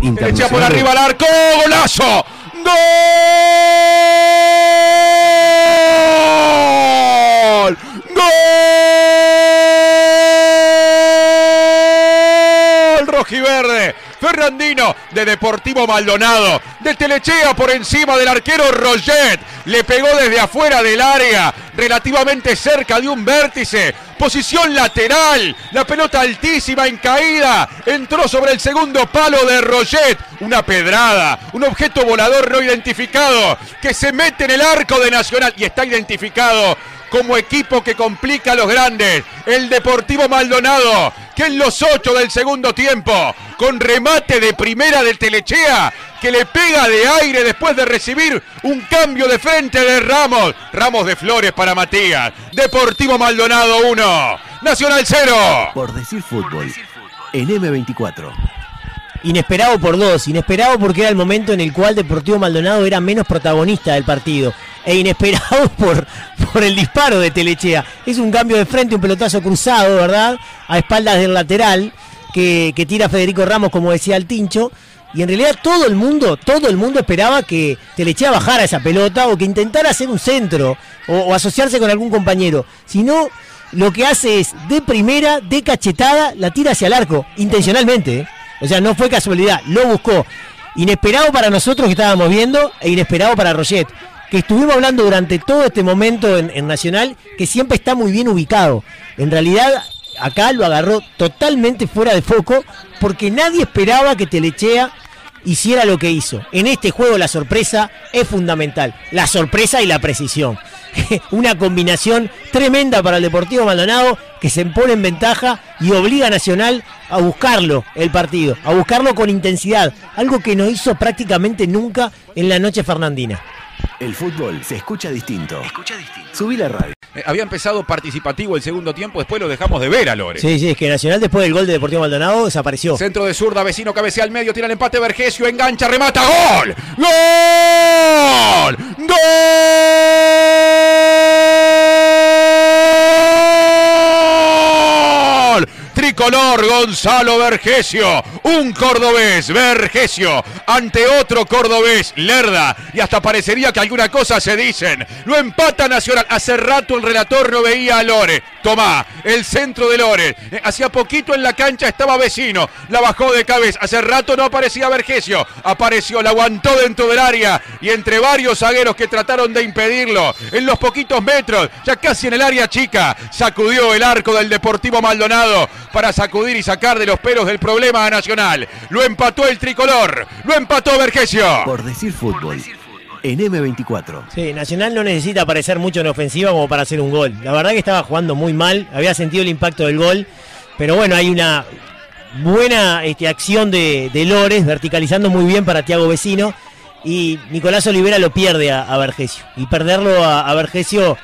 Derecha por arriba al arco. ¡Golazo! ¡Gol! ¡Gol! Rojiverde. Fernandino de Deportivo Maldonado. De Telechea por encima del arquero Roget. Le pegó desde afuera del área, relativamente cerca de un vértice. Posición lateral. La pelota altísima en caída. Entró sobre el segundo palo de Roget. Una pedrada. Un objeto volador no identificado. Que se mete en el arco de Nacional. Y está identificado como equipo que complica a los grandes. El Deportivo Maldonado, en los ocho del segundo tiempo, con remate de primera del Telechea, que le pega de aire después de recibir un cambio de frente de Ramos. Ramos de Flores para Matías. Deportivo Maldonado 1, Nacional 0. Por decir fútbol, en M24. Inesperado por dos, inesperado porque era el momento en el cual Deportivo Maldonado era menos protagonista del partido. E inesperado por, por el disparo de Telechea. Es un cambio de frente, un pelotazo cruzado, ¿verdad? A espaldas del lateral que, que tira Federico Ramos, como decía el Tincho. Y en realidad todo el mundo, todo el mundo esperaba que Telechea bajara esa pelota o que intentara hacer un centro o, asociarse con algún compañero. Si no, lo que hace es de primera, de cachetada, la tira hacia el arco, intencionalmente. ¿eh? O sea, no fue casualidad, lo buscó. Inesperado para nosotros que estábamos viendo e inesperado para Roget, que estuvimos hablando durante todo este momento en, en Nacional, que siempre está muy bien ubicado. En realidad, acá lo agarró totalmente fuera de foco, porque nadie esperaba que Telechea hiciera lo que hizo. En este juego la sorpresa es fundamental. La sorpresa y la precisión. Una combinación tremenda para el Deportivo Maldonado que se pone en ventaja y obliga a Nacional a buscarlo el partido, a buscarlo con intensidad, algo que no hizo prácticamente nunca en la noche fernandina. El fútbol se escucha distinto. Escucha distinto. Subí la radio. Eh, había empezado participativo el segundo tiempo, después lo dejamos de ver a Lore. Sí, sí, es que Nacional después del gol de Deportivo Maldonado desapareció. Centro de zurda, vecino cabecea al medio, tira el empate, Vergesio, engancha, remata, ¡gol! ¡Gol! ¡Gol! Tricolor Gonzalo Vergesio, un cordobés, Vergesio, ante otro cordobés, Lerda, y hasta parecería que alguna cosa se dicen. Lo empata Nacional. Hace rato el relator no veía a Lore. Tomá, el centro de Lore. Eh, Hacía poquito en la cancha estaba vecino. La bajó de cabeza. Hace rato no aparecía Vergesio. Apareció, la aguantó dentro del área. Y entre varios zagueros que trataron de impedirlo, en los poquitos metros, ya casi en el área chica, sacudió el arco del Deportivo Maldonado para sacudir y sacar de los pelos del problema a Nacional. Lo empató el tricolor. Lo empató Vergesio. Por decir fútbol, en M24. Sí, Nacional no necesita aparecer mucho en ofensiva como para hacer un gol. La verdad que estaba jugando muy mal, había sentido el impacto del gol, pero bueno, hay una buena este, acción de, de Lores, verticalizando muy bien para Tiago Vecino, y Nicolás Olivera lo pierde a, a Vergesio. Y perderlo a, a Vergesio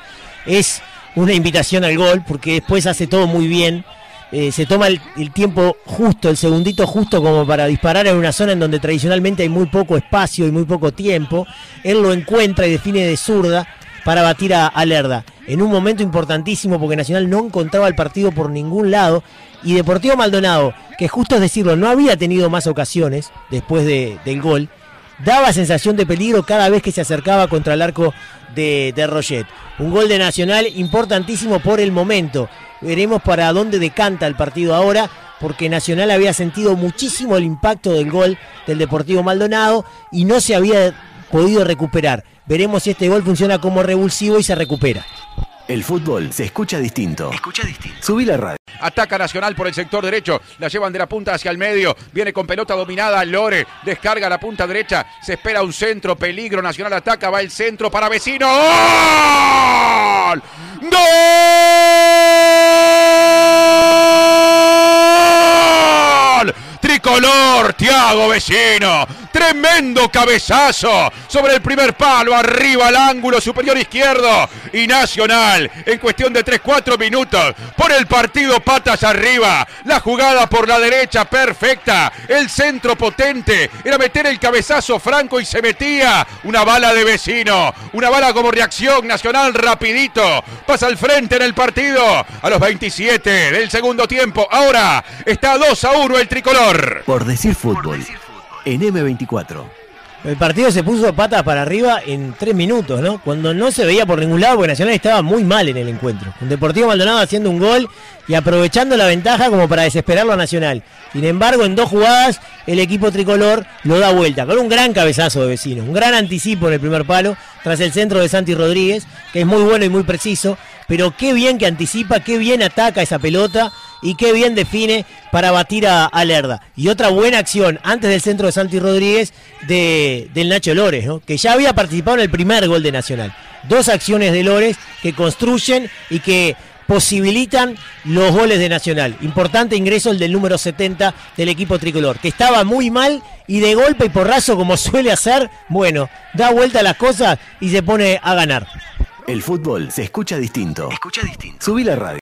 es una invitación al gol, porque después hace todo muy bien. Eh, se toma el, tiempo justo, el segundito justo como para disparar en una zona en donde tradicionalmente hay muy poco espacio y muy poco tiempo. Él lo encuentra y define de zurda para batir a, a Lerda. En un momento importantísimo porque Nacional no encontraba el partido por ningún lado. Y Deportivo Maldonado, que justo es decirlo, no había tenido más ocasiones después de- del gol, daba sensación de peligro cada vez que se acercaba contra el arco de, de Roget. Un gol de Nacional importantísimo por el momento. Veremos para dónde decanta el partido ahora, porque Nacional había sentido muchísimo el impacto del gol del Deportivo Maldonado y no se había podido recuperar. Veremos si este gol funciona como revulsivo y se recupera. El fútbol se escucha distinto. Escucha distinto. Subí la radio. Ataca Nacional por el sector derecho. La llevan de la punta hacia el medio. Viene con pelota dominada Lore. Descarga la punta derecha. Se espera un centro. Peligro. Nacional ataca. Va el centro para vecino. ¡Gol! ¡Gol! Tricolor, Tiago Vecino. Tremendo cabezazo sobre el primer palo, arriba al ángulo superior izquierdo. Y Nacional, en cuestión de 3-4 minutos, por el partido patas arriba. La jugada por la derecha, perfecta. El centro potente. Era meter el cabezazo franco y se metía. Una bala de vecino. Una bala como reacción nacional rapidito. Pasa al frente en el partido. A los 27 del segundo tiempo. Ahora está 2 a 1 el tricolor. Por decir fútbol, en M24. El partido se puso patas para arriba en tres minutos, ¿no? Cuando no se veía por ningún lado, porque Nacional estaba muy mal en el encuentro. Con Deportivo Maldonado haciendo un gol y aprovechando la ventaja como para desesperarlo a Nacional. Sin embargo, en dos jugadas, el equipo tricolor lo da vuelta, con un gran cabezazo de vecino, un gran anticipo en el primer palo, tras el centro de Santi Rodríguez, que es muy bueno y muy preciso, pero qué bien que anticipa, qué bien ataca esa pelota y qué bien define para batir a, a Lerda. Y otra buena acción antes del centro de Santi Rodríguez de, del Nacho Lores, ¿no? que ya había participado en el primer gol de Nacional. Dos acciones de Lores que construyen y que posibilitan los goles de Nacional. Importante ingreso el del número 70 del equipo tricolor, que estaba muy mal y de golpe y porrazo como suele hacer, bueno, da vuelta a las cosas y se pone a ganar. El fútbol se escucha distinto. Escucha distinto. Subí la radio.